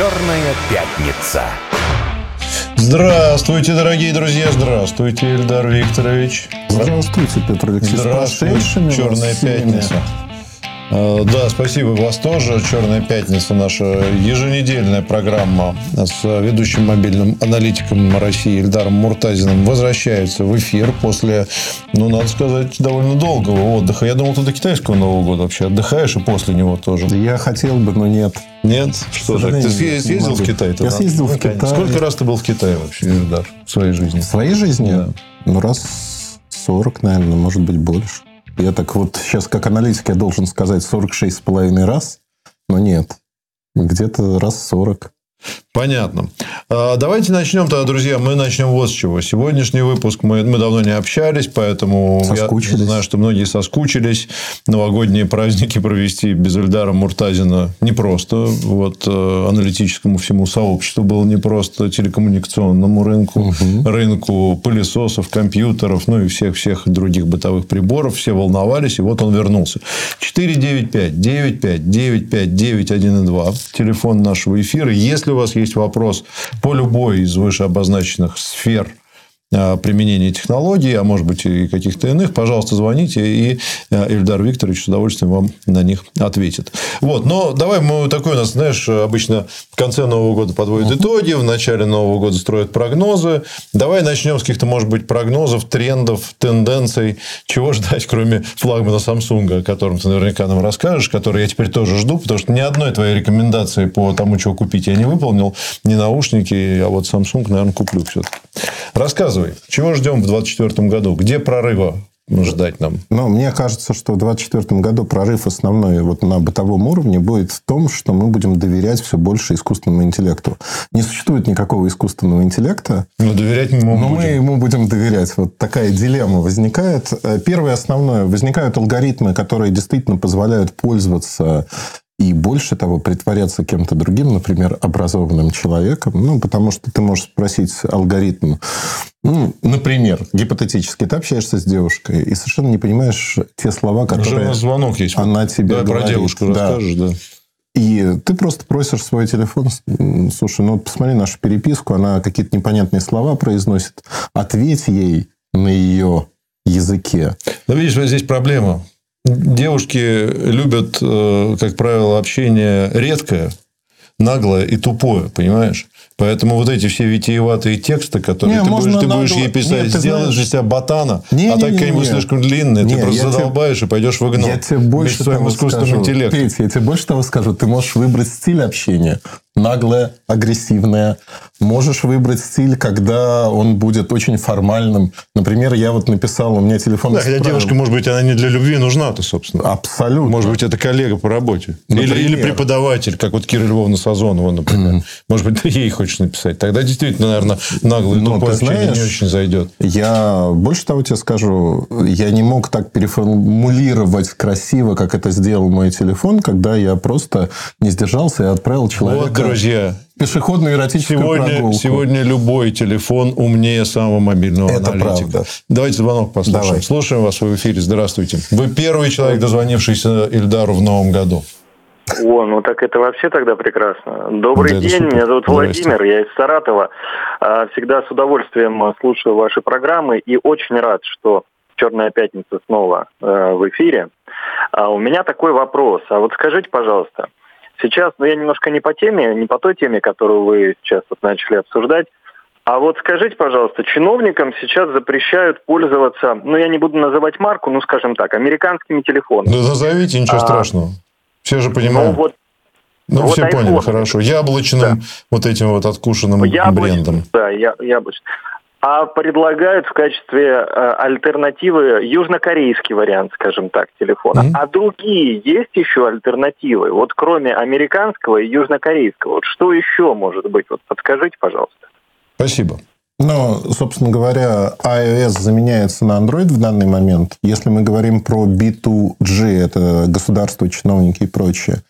Черная пятница. Здравствуйте, дорогие друзья, здравствуйте, Ильдар Викторович. Здравствуйте, Петр Алексеевич. Здравствуйте, Черная пятница. Э, да, спасибо вас тоже. «Черная пятница» – наша еженедельная программа с ведущим мобильным аналитиком России Ильдаром Муртазиным возвращается в эфир после, ну, надо сказать, довольно долгого отдыха. Я думал, ты до китайского Нового года вообще отдыхаешь и после него тоже. Я хотел бы, но нет. Нет? Что же? Ты съездил в Китай? Я съездил в Китай. Сколько раз ты был в Китае вообще, Ильдар, в своей жизни? В своей жизни? Да. Ну, раз 40, наверное, может быть, больше. Я так вот сейчас как аналитик я должен сказать 46 с половиной раз, но нет. Где-то раз 40. Понятно. А, давайте начнем тогда, друзья. Мы начнем вот с чего. Сегодняшний выпуск мы, мы давно не общались, поэтому я знаю, что многие соскучились. Новогодние праздники провести без Эльдара Муртазина непросто. Вот э, аналитическому всему сообществу было непросто, телекоммуникационному рынку, угу. рынку пылесосов, компьютеров, ну и всех-всех других бытовых приборов. Все волновались, и вот он вернулся. 495 95 95 91 2. Телефон нашего эфира. Если если у вас есть вопрос по любой из вышеобозначенных сфер. Э, применения технологий, а может быть и каких-то иных, пожалуйста, звоните, и э, Ильдар Викторович с удовольствием вам на них ответит. Вот, но давай мы такой у нас, знаешь, обычно в конце Нового года подводят итоги, в начале Нового года строят прогнозы. Давай начнем с каких-то, может быть, прогнозов, трендов, тенденций, чего ждать, кроме флагмана Samsung, о котором ты наверняка нам расскажешь, который я теперь тоже жду, потому что ни одной твоей рекомендации по тому, чего купить, я не выполнил, ни наушники, а вот Samsung, наверное, куплю все-таки. Рассказывай рассказывай, чего ждем в 2024 году? Где прорыва ждать нам? Ну, мне кажется, что в 2024 году прорыв основной вот на бытовом уровне будет в том, что мы будем доверять все больше искусственному интеллекту. Не существует никакого искусственного интеллекта. Но доверять ему но будем. мы ему будем доверять. Вот такая дилемма возникает. Первое основное. Возникают алгоритмы, которые действительно позволяют пользоваться и больше того, притворяться кем-то другим, например, образованным человеком, ну, потому что ты можешь спросить алгоритм, ну, например, гипотетически, ты общаешься с девушкой и совершенно не понимаешь те слова, которые Уже у нас звонок есть. она тебе да, говорит. про девушку да. расскажешь, да. И ты просто просишь свой телефон, слушай, ну, посмотри нашу переписку, она какие-то непонятные слова произносит, ответь ей на ее языке. Но видишь, вот здесь проблема. Девушки любят, э, как правило, общение редкое, наглое и тупое, понимаешь? Поэтому вот эти все витиеватые тексты, которые не, ты, будешь, ты будешь ей писать, Нет, сделаешь из себя ботана, не, а не, так какие-нибудь слишком длинные, не, ты просто задолбаешь тебе, и пойдешь в игнор. Я тебе больше своим искусственным скажу, интеллектом. Петя, я тебе больше того скажу. Ты можешь выбрать стиль общения наглое, агрессивное. Можешь выбрать стиль, когда он будет очень формальным. Например, я вот написал, у меня телефон... Да, хотя девушка, может быть, она не для любви нужна-то, собственно. Абсолютно. Может быть, это коллега по работе. Или, или преподаватель, как вот Кира Львовна Сазонова, например. Mm-hmm. Может быть, ты ей хочешь написать. Тогда действительно, наверное, наглый Но, тупой знаешь, не очень зайдет. Я больше того тебе скажу, я не мог так переформулировать красиво, как это сделал мой телефон, когда я просто не сдержался и отправил человека... Вот, друзья, пешеходную эротическую сегодня, прогулку. Сегодня любой телефон умнее самого мобильного Это аналитика. правда. Давайте звонок послушаем. Давай. Слушаем вас в эфире. Здравствуйте. Вы первый человек, дозвонившийся Ильдару в новом году. О, ну так это вообще тогда прекрасно. Добрый да, день, меня зовут Владимир, я из Саратова. А, всегда с удовольствием слушаю ваши программы и очень рад, что «Черная пятница» снова э, в эфире. А у меня такой вопрос. А вот скажите, пожалуйста, Сейчас, ну я немножко не по теме, не по той теме, которую вы сейчас вот начали обсуждать. А вот скажите, пожалуйста, чиновникам сейчас запрещают пользоваться, ну я не буду называть марку, ну скажем так, американскими телефонами. Да назовите, ничего а, страшного. Все же понимают. Ну, вот, ну, вот все iPhone. поняли, хорошо. Яблочным да. вот этим вот откушенным Яблоч... брендом. Да, я, яблочным а предлагают в качестве э, альтернативы южнокорейский вариант, скажем так, телефона. Mm-hmm. А другие есть еще альтернативы? Вот кроме американского и южнокорейского, вот что еще может быть? Вот подскажите, пожалуйста. Спасибо. Но, собственно говоря, iOS заменяется на Android в данный момент. Если мы говорим про B2G, это государство, чиновники и прочее,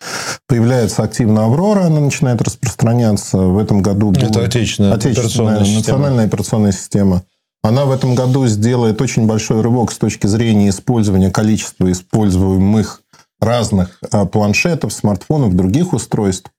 появляется активно Аврора, она начинает распространяться. В этом году это отечественная, отечественная операционная национальная система. операционная система. Она в этом году сделает очень большой рывок с точки зрения использования количества используемых разных а, планшетов, смартфонов, других устройств.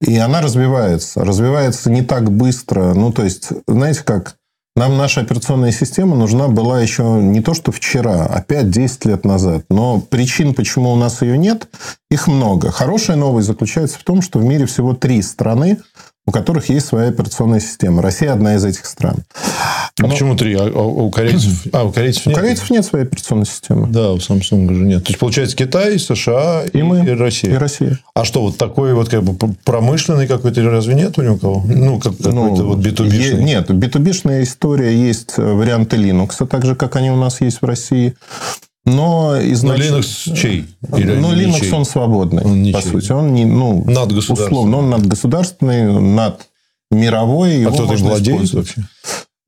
И она развивается. Развивается не так быстро. Ну, то есть, знаете, как нам наша операционная система нужна была еще не то, что вчера, а 5-10 лет назад. Но причин, почему у нас ее нет, их много. Хорошая новость заключается в том, что в мире всего три страны, у которых есть своя операционная система. Россия одна из этих стран. А Но... почему три? А, а у корейцев, а, у корейцев нет? У корейцев нет своей операционной системы. Да, у Samsung же нет. То есть, получается, Китай, США и, и, мы, и Россия. И Россия. А что, вот такой вот как бы промышленный какой-то разве нет у него кого? Ну, как, какой-то ну, вот B2B. Нет, B2B история есть э, варианты Linux, так же, как они у нас есть в России. Но изначально... Но Linux чей? Или ну, Linux, чей? он свободный, он по сути. Он не, ну, над условно, он надгосударственный, над мировой. А кто-то владеет вообще?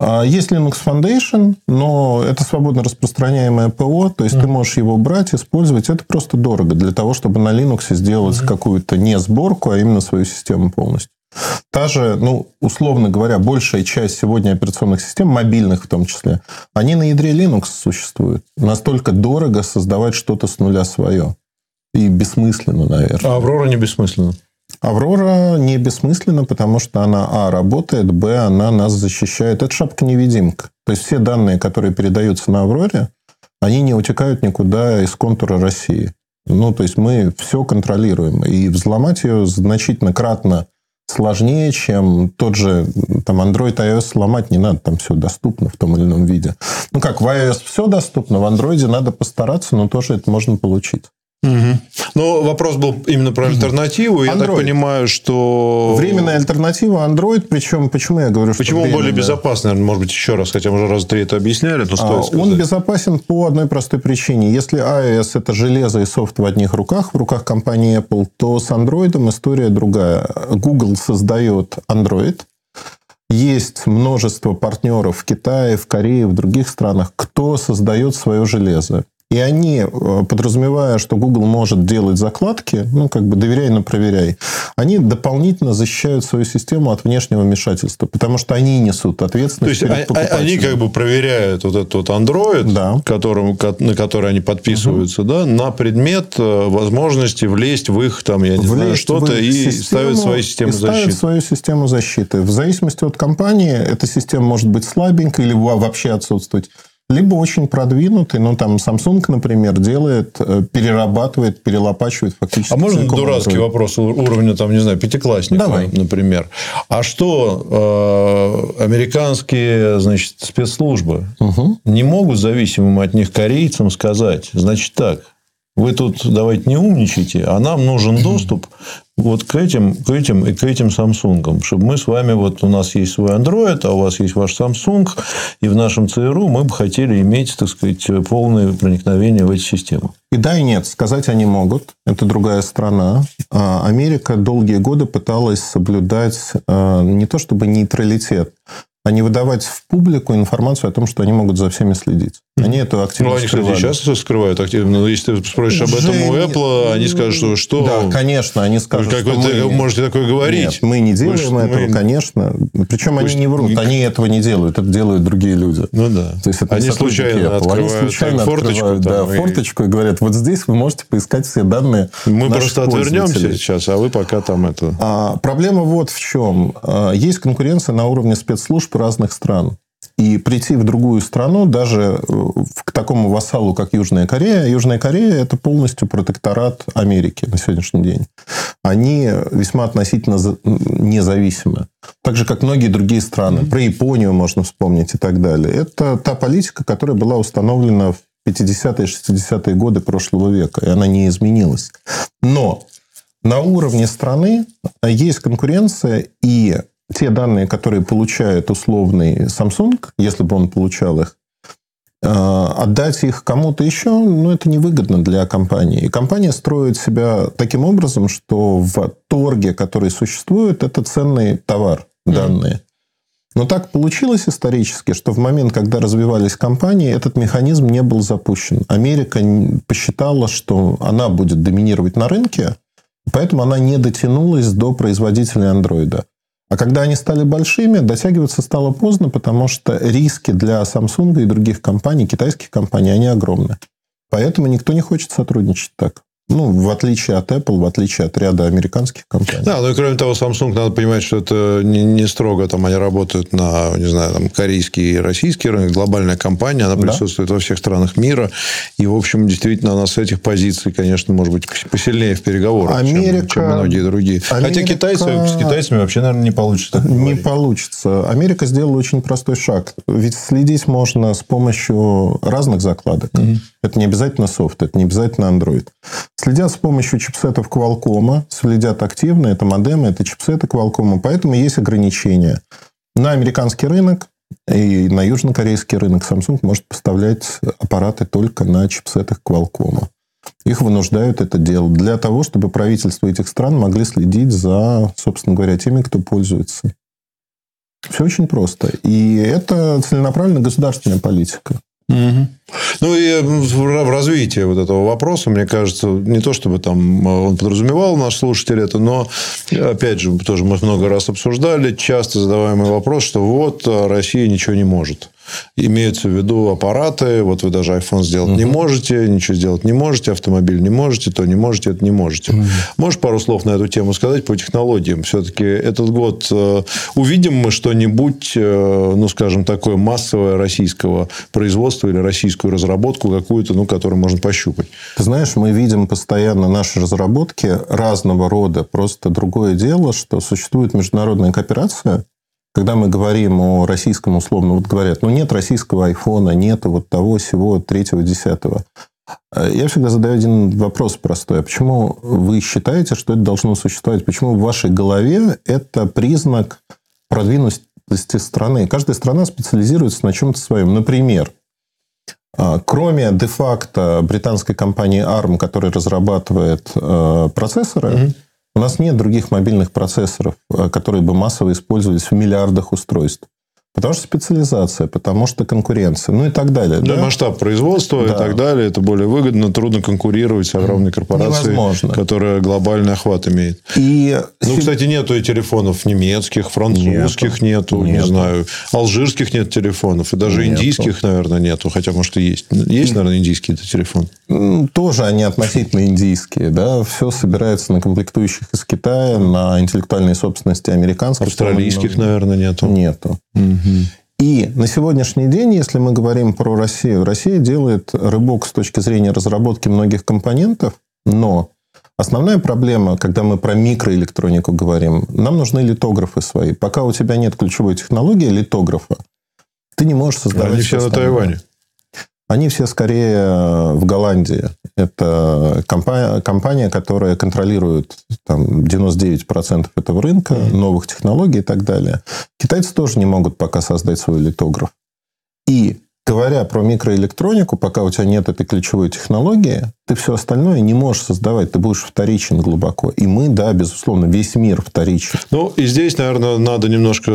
А, есть Linux Foundation, но это свободно распространяемое ПО, то есть mm. ты можешь его брать, использовать. Это просто дорого для того, чтобы на Linux сделать mm. какую-то не сборку, а именно свою систему полностью. Та же, ну, условно говоря, большая часть сегодня операционных систем, мобильных в том числе, они на ядре Linux существуют. Настолько дорого создавать что-то с нуля свое. И бессмысленно, наверное. А Аврора не бессмысленно? Аврора не бессмысленно, потому что она, а, работает, б, она нас защищает. Это шапка-невидимка. То есть, все данные, которые передаются на Авроре, они не утекают никуда из контура России. Ну, то есть, мы все контролируем. И взломать ее значительно кратно сложнее, чем тот же там Android iOS сломать не надо, там все доступно в том или ином виде. Ну как, в iOS все доступно, в Android надо постараться, но тоже это можно получить. Угу. Но вопрос был именно про альтернативу. Android. Я так понимаю, что... Временная альтернатива Android. Причем, почему я говорю, что Почему он более безопасный? Может быть, еще раз, хотя мы уже раз три это объясняли, но стоит а, сказать. Он безопасен по одной простой причине. Если iOS – это железо и софт в одних руках, в руках компании Apple, то с Android история другая. Google создает Android, есть множество партнеров в Китае, в Корее, в других странах, кто создает свое железо. И они, э, подразумевая, что Google может делать закладки, ну, как бы доверяй, но проверяй, они дополнительно защищают свою систему от внешнего вмешательства, потому что они несут ответственность То есть, а, а, они как бы проверяют вот этот вот Android, да. которым, на который они подписываются, угу. да, на предмет э, возможности влезть в их, там, я не влезть знаю, что-то и систему, ставят свою систему и защиты. Ставят свою систему защиты. В зависимости от компании, эта система может быть слабенькой или вообще отсутствовать либо очень продвинутый, ну, там, Samsung, например, делает, э, перерабатывает, перелопачивает фактически. А можно дурацкий Android? вопрос уровня, там, не знаю, пятиклассника, Давай. например. А что э, американские, значит, спецслужбы угу. не могут зависимым от них корейцам сказать, значит, так, вы тут давайте не умничайте, а нам нужен доступ вот к этим, к этим и к этим Samsung. Чтобы мы с вами, вот у нас есть свой Android, а у вас есть ваш Samsung, и в нашем ЦРУ мы бы хотели иметь, так сказать, полное проникновение в эти системы. И да, и нет. Сказать они могут. Это другая страна. А Америка долгие годы пыталась соблюдать а, не то чтобы нейтралитет, а не выдавать в публику информацию о том, что они могут за всеми следить. Они это активно Ну, они, скрывали. кстати, сейчас скрывают активно. Но если ты спросишь об этом у Apple, они скажут, что... что... Да, конечно, они скажут, как что вы мы... можете такое говорить? Нет, мы не делаем мы, этого, мы... конечно. Причем Пусть... они не врут, они этого не делают. Это делают другие люди. Ну, да. То есть, это они случайно открывают они случайно форточку. Открывают, да, и... форточку и говорят, вот здесь вы можете поискать все данные Мы просто отвернемся сейчас, а вы пока там это... А, проблема вот в чем. А, есть конкуренция на уровне спецслужб разных стран. И прийти в другую страну, даже э, к такому вассалу, как Южная Корея. Южная Корея – это полностью протекторат Америки на сегодняшний день. Они весьма относительно независимы. Так же, как многие другие страны. Про Японию можно вспомнить и так далее. Это та политика, которая была установлена в 50-е, 60-е годы прошлого века. И она не изменилась. Но на уровне страны есть конкуренция, и те данные, которые получает условный Samsung, если бы он получал их, э, отдать их кому-то еще, ну, это невыгодно для компании. И компания строит себя таким образом, что в торге, который существует, это ценный товар, данные. Mm-hmm. Но так получилось исторически, что в момент, когда развивались компании, этот механизм не был запущен. Америка посчитала, что она будет доминировать на рынке, поэтому она не дотянулась до производителей андроида. А когда они стали большими, дотягиваться стало поздно, потому что риски для Samsung и других компаний, китайских компаний, они огромны. Поэтому никто не хочет сотрудничать так. Ну, в отличие от Apple, в отличие от ряда американских компаний. Да, ну и кроме того, Samsung, надо понимать, что это не, не строго, там они работают на, не знаю, там, корейский и российский рынок, глобальная компания, она присутствует да. во всех странах мира, и, в общем, действительно, она с этих позиций, конечно, может быть посильнее в переговорах, Америка... чем, чем многие другие. Америка... Хотя китайцы, с китайцами вообще, наверное, не получится. Не получится. Америка сделала очень простой шаг. Ведь следить можно с помощью разных закладок. Угу. Это не обязательно софт, это не обязательно Android. Следят с помощью чипсетов Qualcomm, следят активно, это модемы, это чипсеты Qualcomm, поэтому есть ограничения. На американский рынок и на южнокорейский рынок Samsung может поставлять аппараты только на чипсетах Qualcomm. Их вынуждают это делать для того, чтобы правительства этих стран могли следить за, собственно говоря, теми, кто пользуется. Все очень просто. И это целенаправленная государственная политика. Ну и в развитии вот этого вопроса, мне кажется, не то чтобы там э, он подразумевал наш слушатель это, но опять же, тоже мы много раз обсуждали, часто задаваемый вопрос, что вот э, Россия ничего не может. Имеются в виду аппараты. Вот вы даже iPhone сделать угу. не можете, ничего сделать не можете, автомобиль не можете, то не можете, это не можете. Угу. Можешь пару слов на эту тему сказать по технологиям? Все-таки этот год э, увидим мы что-нибудь, э, ну, скажем, такое массовое российского производства или российскую разработку какую-то, ну, которую можно пощупать? Ты знаешь, мы видим постоянно наши разработки разного рода. Просто другое дело, что существует международная кооперация, когда мы говорим о российском, условно, вот говорят, ну, нет российского айфона, нет вот того, всего, третьего, десятого. Э, я всегда задаю один вопрос простой. А почему вы считаете, что это должно существовать? Почему в вашей голове это признак продвинутости страны? Каждая страна специализируется на чем-то своем. Например, э, кроме де-факто британской компании ARM, которая разрабатывает э, процессоры, mm-hmm у нас нет других мобильных процессоров, э, которые бы массово использовались в миллиардах устройств. Потому что специализация, потому что конкуренция, ну и так далее. Да, да? масштаб производства да. и так далее. Это более выгодно. Трудно конкурировать с огромной корпорацией, Невозможно. которая глобальный охват имеет. И... Ну, кстати, нету и телефонов немецких, французских нету, нету, нету. не знаю, алжирских нет телефонов. И даже нету. индийских, наверное, нету. Хотя, может, и есть. Есть, наверное, индийские телефоны. Тоже они относительно индийские. Да? Все собирается на комплектующих из Китая, на интеллектуальной собственности американских. Австралийских, наверное, нету. Нету. И на сегодняшний день, если мы говорим про Россию, Россия делает рыбок с точки зрения разработки многих компонентов, но основная проблема, когда мы про микроэлектронику говорим, нам нужны литографы свои. Пока у тебя нет ключевой технологии литографа, ты не можешь создавать... Они все на Тайване. Они все скорее э, в Голландии. Это компания, компания которая контролирует там, 99% этого рынка, новых технологий и так далее. Китайцы тоже не могут пока создать свой литограф. И говоря про микроэлектронику, пока у тебя нет этой ключевой технологии, ты все остальное не можешь создавать, ты будешь вторичен глубоко. И мы, да, безусловно, весь мир вторичен. Ну, и здесь, наверное, надо немножко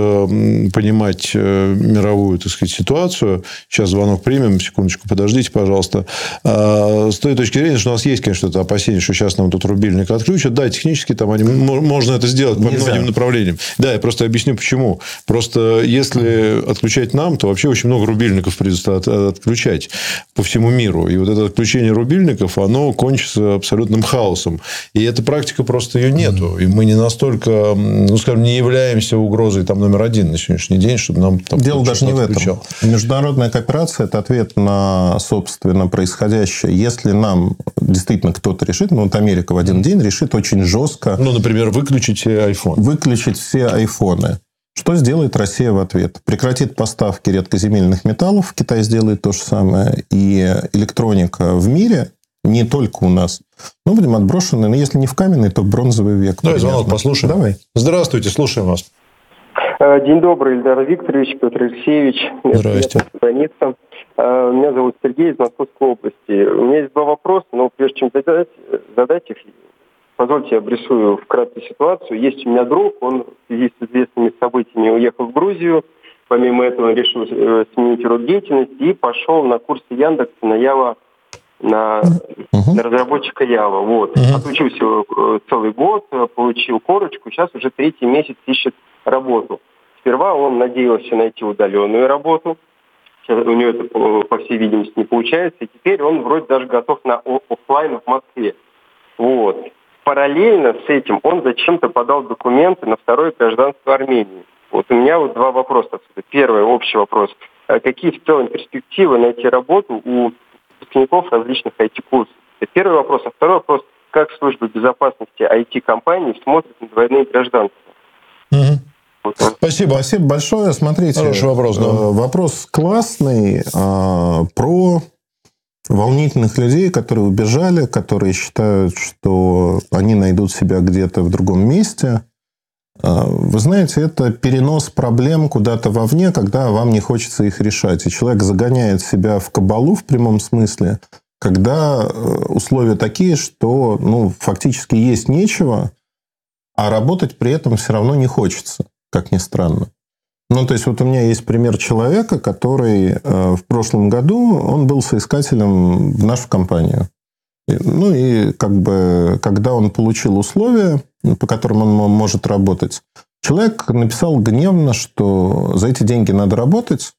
понимать э, мировую, так сказать, ситуацию. Сейчас звонок примем, секундочку, подождите, пожалуйста. А, с той точки зрения, что у нас есть, конечно, это опасение, что сейчас нам тут рубильник отключат. Да, технически там они, можно это сделать по Нельзя. многим направлениям. Да, я просто объясню, почему. Просто если отключать нам, то вообще очень много рубильников придется отключать по всему миру. И вот это отключение рубильников, оно кончится абсолютным хаосом. И эта практика просто ее нету. И мы не настолько, ну, скажем, не являемся угрозой там номер один на сегодняшний день, чтобы нам там Дело даже не в этом. Международная кооперация – это ответ на, собственно, происходящее. Если нам действительно кто-то решит, ну, вот Америка в один день решит очень жестко... Ну, например, выключить все айфоны. Выключить все айфоны. Что сделает Россия в ответ? Прекратит поставки редкоземельных металлов, Китай сделает то же самое, и электроника в мире не только у нас. Мы будем отброшены, но если не в каменный, то в бронзовый век. Давай звонок послушаем. Давай. Здравствуйте, слушаем вас. Э, день добрый, Ильдар Викторович, Петр Алексеевич. Здравствуйте. Страница. Э, меня зовут Сергей из Московской области. У меня есть два вопроса, но прежде чем задать, задать их, позвольте я обрисую вкратце ситуацию. Есть у меня друг, он в связи с известными событиями уехал в Грузию. Помимо этого он решил э, сменить род деятельности и пошел на курсы Яндекса на Ява на, uh-huh. на разработчика Ява. Вот. Uh-huh. Отучился э, целый год, э, получил корочку, сейчас уже третий месяц ищет работу. Сперва он надеялся найти удаленную работу, у него это, по, всей видимости, не получается, и теперь он вроде даже готов на офлайн в Москве. Вот. Параллельно с этим он зачем-то подал документы на второе гражданство Армении. Вот у меня вот два вопроса. Первый, общий вопрос. А какие в целом перспективы найти работу у выпускников различных IT-курсов? Это первый вопрос. А второй вопрос. Как служба безопасности IT-компаний смотрит на двойные гражданства? Угу. Спасибо. Спасибо большое. Смотрите. Хороший вопрос. Да. Э, вопрос классный. А, про волнительных людей, которые убежали, которые считают, что они найдут себя где-то в другом месте. А, вы знаете, это перенос проблем куда-то вовне, когда вам не хочется их решать. И человек загоняет себя в кабалу в прямом смысле, когда э, условия такие, что ну, фактически есть нечего, а работать при этом все равно не хочется, как ни странно. Ну, то есть, вот у меня есть пример человека, который э, в прошлом году, он был соискателем в нашу компанию. Ну, и как бы, когда он получил условия, по которым он может работать, человек написал гневно, что за эти деньги надо работать,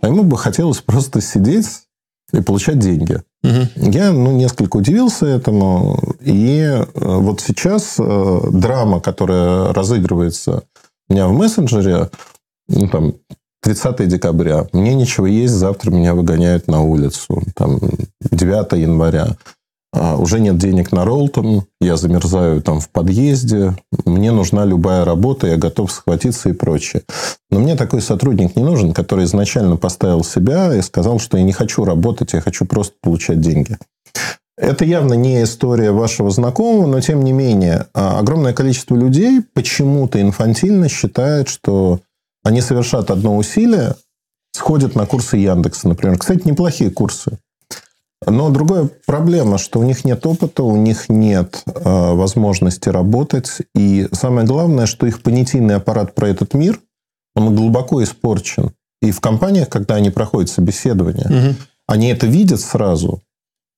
а ему бы хотелось просто сидеть и получать деньги. Угу. Я ну, несколько удивился этому. И э, вот сейчас э, драма, которая разыгрывается у меня в мессенджере, ну, там, 30 декабря, мне ничего есть, завтра меня выгоняют на улицу. Там, 9 января. А, уже нет денег на Ролтон, я замерзаю там в подъезде, мне нужна любая работа, я готов схватиться и прочее. Но мне такой сотрудник не нужен, который изначально поставил себя и сказал, что я не хочу работать, я хочу просто получать деньги. Это явно не история вашего знакомого, но тем не менее, а, огромное количество людей почему-то инфантильно считает, что они совершат одно усилие, сходят на курсы Яндекса, например. Кстати, неплохие курсы. Но другая проблема, что у них нет опыта, у них нет э, возможности работать. И самое главное, что их понятийный аппарат про этот мир, он глубоко испорчен. И в компаниях, когда они проходят собеседование, угу. они это видят сразу.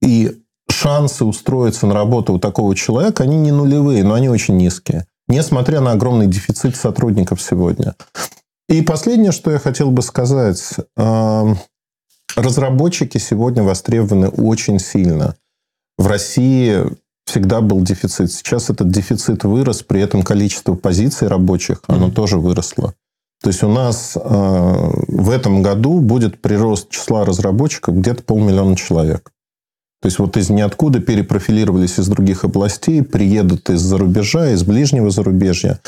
И шансы устроиться на работу у такого человека, они не нулевые, но они очень низкие. Несмотря на огромный дефицит сотрудников сегодня. И последнее, что я хотел бы сказать. Э, Разработчики сегодня востребованы очень сильно. В России всегда был дефицит. Сейчас этот дефицит вырос, при этом количество позиций рабочих, оно mm-hmm. тоже выросло. То есть у нас э, в этом году будет прирост числа разработчиков где-то полмиллиона человек. То есть вот из ниоткуда перепрофилировались из других областей, приедут из-за рубежа, из ближнего зарубежья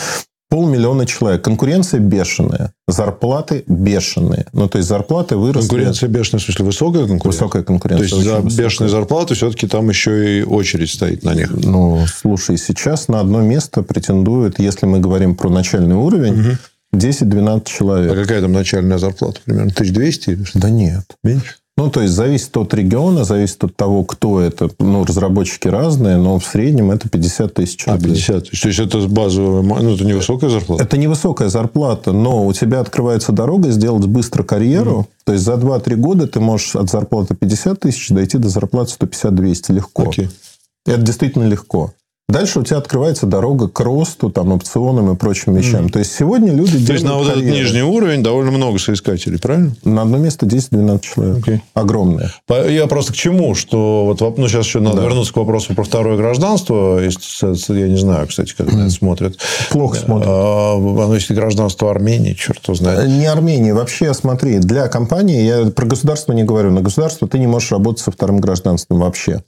полмиллиона человек. Конкуренция бешеная. Зарплаты бешеные. Ну, то есть, зарплаты выросли... Конкуренция бешеная, в смысле, высокая конкуренция? Высокая конкуренция. То есть, за высокая. бешеные зарплаты все-таки там еще и очередь стоит на них. Ну, слушай, сейчас на одно место претендует, если мы говорим про начальный уровень, угу. 10-12 человек. А какая там начальная зарплата примерно? 1200? Да нет. Меньше? Ну, то есть, зависит от региона, зависит от того, кто это. Ну, разработчики разные, но в среднем это 50 тысяч а, рублей. А, 50 тысяч. То есть, это базовая... Ну, это невысокая зарплата? Это невысокая зарплата, но у тебя открывается дорога сделать быстро карьеру. Mm. То есть, за 2-3 года ты можешь от зарплаты 50 тысяч дойти до зарплаты 150-200 легко. Okay. Это действительно легко. Дальше у тебя открывается дорога к росту, там, опционам и прочим вещам. Mm. То есть, сегодня люди То есть, на вот карьеры. этот нижний уровень довольно много соискателей, правильно? На одно место 10-12 человек. Okay. Огромное. Я просто к чему, что... Вот, ну, сейчас еще надо да. вернуться к вопросу про второе гражданство. Если, я не знаю, кстати, как на это смотрят. Плохо смотрят. А, оно если гражданство Армении, черт его знает. Не Армении. Вообще, смотри, для компании, я про государство не говорю, на государство ты не можешь работать со вторым гражданством вообще.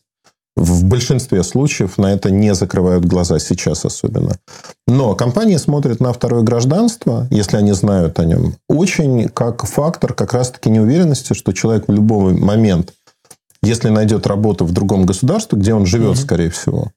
В большинстве случаев на это не закрывают глаза сейчас особенно. Но компании смотрят на второе гражданство, если они знают о нем, очень как фактор как раз-таки неуверенности, что человек в любой момент, если найдет работу в другом государстве, где он живет, mm-hmm. скорее всего,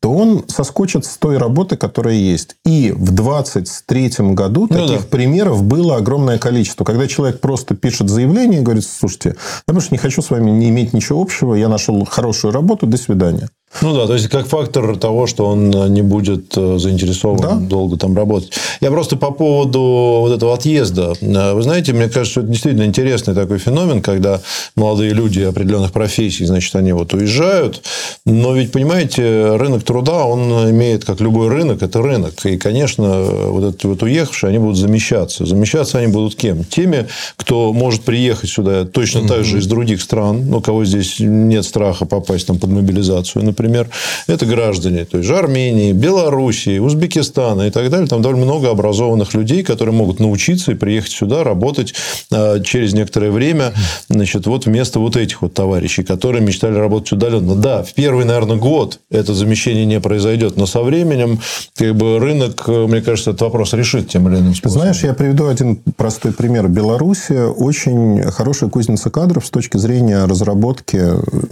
то он соскочит с той работы, которая есть. И в 23 году ну, таких да. примеров было огромное количество. Когда человек просто пишет заявление и говорит, слушайте, я больше не хочу с вами не иметь ничего общего, я нашел хорошую работу, до свидания. Ну да, то есть как фактор того, что он не будет э, заинтересован да? долго там работать. Я просто по поводу вот этого отъезда. Э, вы знаете, мне кажется, что это действительно интересный такой феномен, когда молодые люди определенных профессий, значит, они вот уезжают. Но ведь, понимаете, рынок труда, он имеет, как любой рынок, это рынок. И, конечно, вот эти вот уехавшие, они будут замещаться. Замещаться они будут кем? Теми, кто может приехать сюда точно так же из других стран, но кого здесь нет страха попасть там под мобилизацию, например например, это граждане, то есть Армении, Белоруссии, Узбекистана и так далее. Там довольно много образованных людей, которые могут научиться и приехать сюда, работать а, через некоторое время, значит, вот вместо вот этих вот товарищей, которые мечтали работать удаленно. Да, в первый, наверное, год это замещение не произойдет, но со временем как бы рынок, мне кажется, этот вопрос решит тем или иным способом. Знаешь, я приведу один простой пример. Белоруссия очень хорошая кузница кадров с точки зрения разработки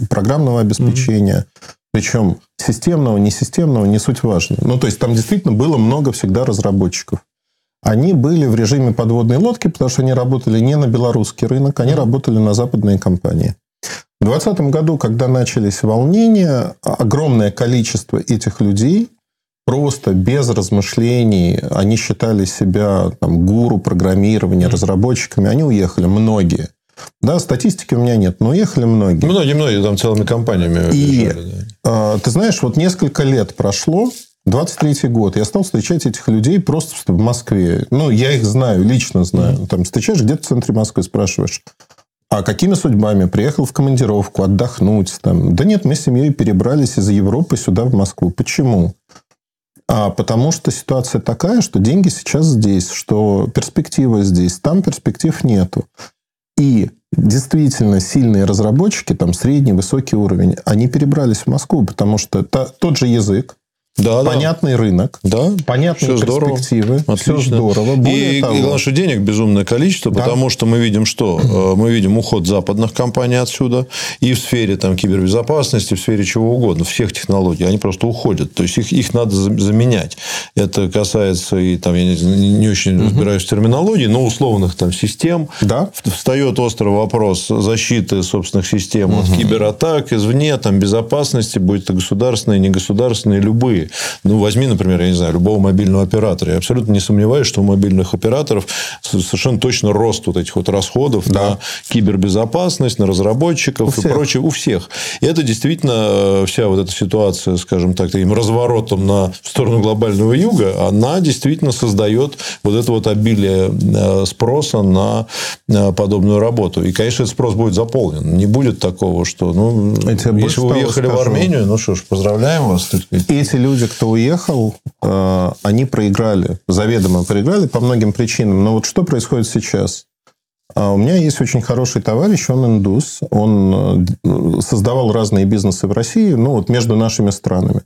программного обеспечения. Mm-hmm. Причем системного, несистемного, не суть важно. Ну, то есть, там действительно было много всегда разработчиков. Они были в режиме подводной лодки, потому что они работали не на белорусский рынок, они работали на западные компании. В 2020 году, когда начались волнения, огромное количество этих людей просто без размышлений, они считали себя там, гуру программирования, разработчиками, они уехали, многие. Да, статистики у меня нет, но уехали многие. Многие, многие там целыми компаниями. И уезжали, да. ты знаешь, вот несколько лет прошло, 23-й год, я стал встречать этих людей просто в Москве. Ну, я их знаю, лично знаю. Mm-hmm. Там встречаешь где-то в центре Москвы, спрашиваешь, а какими судьбами? Приехал в командировку, отдохнуть. Там. Да нет, мы с семьей перебрались из Европы сюда, в Москву. Почему? А потому что ситуация такая, что деньги сейчас здесь, что перспектива здесь, там перспектив нету. И действительно сильные разработчики, там средний, высокий уровень, они перебрались в Москву, потому что та, тот же язык, да, понятный да. рынок, да, понятные все перспективы, здорово. все здорово. Более и, того, и главное, денег безумное количество, да. потому что мы видим что? Э, мы видим уход западных компаний отсюда и в сфере там, кибербезопасности, в сфере чего угодно, всех технологий. Они просто уходят. То есть, их, их надо заменять. Это касается и там, я не, не очень разбираюсь в терминологии, но условных там систем. Да. Встает острый вопрос защиты собственных систем угу. от кибератак извне, там, безопасности, будь это государственные, негосударственные, любые. Ну, возьми, например, я не знаю, любого мобильного оператора. Я абсолютно не сомневаюсь, что у мобильных операторов совершенно точно рост вот этих вот расходов да. на кибербезопасность, на разработчиков у и всех. прочее у всех. И это действительно э, вся вот эта ситуация, скажем так, таким разворотом на сторону глобального юга, она действительно создает вот это вот обилие э, спроса на э, подобную работу. И, конечно, этот спрос будет заполнен. Не будет такого, что, ну, если вы уехали скажу. в Армению, ну что ж, поздравляем вас. Эти люди люди, кто уехал, э, они проиграли, заведомо проиграли по многим причинам. Но вот что происходит сейчас? А у меня есть очень хороший товарищ, он индус, он э, создавал разные бизнесы в России, ну вот между нашими странами.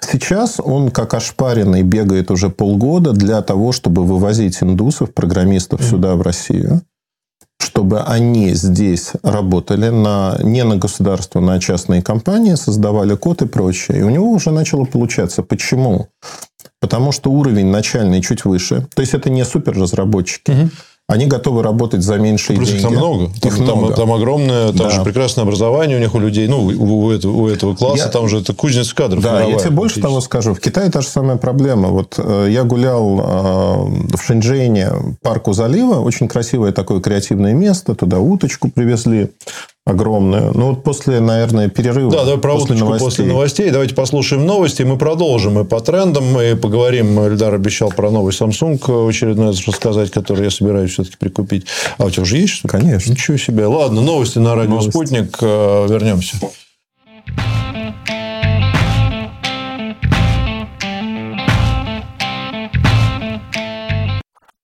Сейчас он как ошпаренный бегает уже полгода для того, чтобы вывозить индусов, программистов mm-hmm. сюда, в Россию чтобы они здесь работали на, не на государство, на частные компании, создавали код и прочее. И у него уже начало получаться. Почему? Потому что уровень начальный чуть выше. То есть, это не супер разработчики. Угу. Они готовы работать за меньшие Плюс деньги. Их там много. Их там, много. там огромное, там да. же прекрасное образование у них, у людей, ну, у, у, этого, у этого класса, я... там же это кузнец кадров. Да, я тебе больше того скажу. В Китае та же самая проблема. Вот э, я гулял э, в Шэньчжэне, парку залива, очень красивое такое креативное место, туда уточку привезли огромную. Ну, вот после, наверное, перерыва. Да, давай про после новостей. после новостей. Давайте послушаем новости. Мы продолжим и по трендам. Мы поговорим. Эльдар обещал про новый Samsung очередной рассказать, который я собираюсь все-таки прикупить. А у тебя уже есть что-то? Конечно. Ничего себе. Ладно, новости на радио новости. «Спутник». Э, вернемся.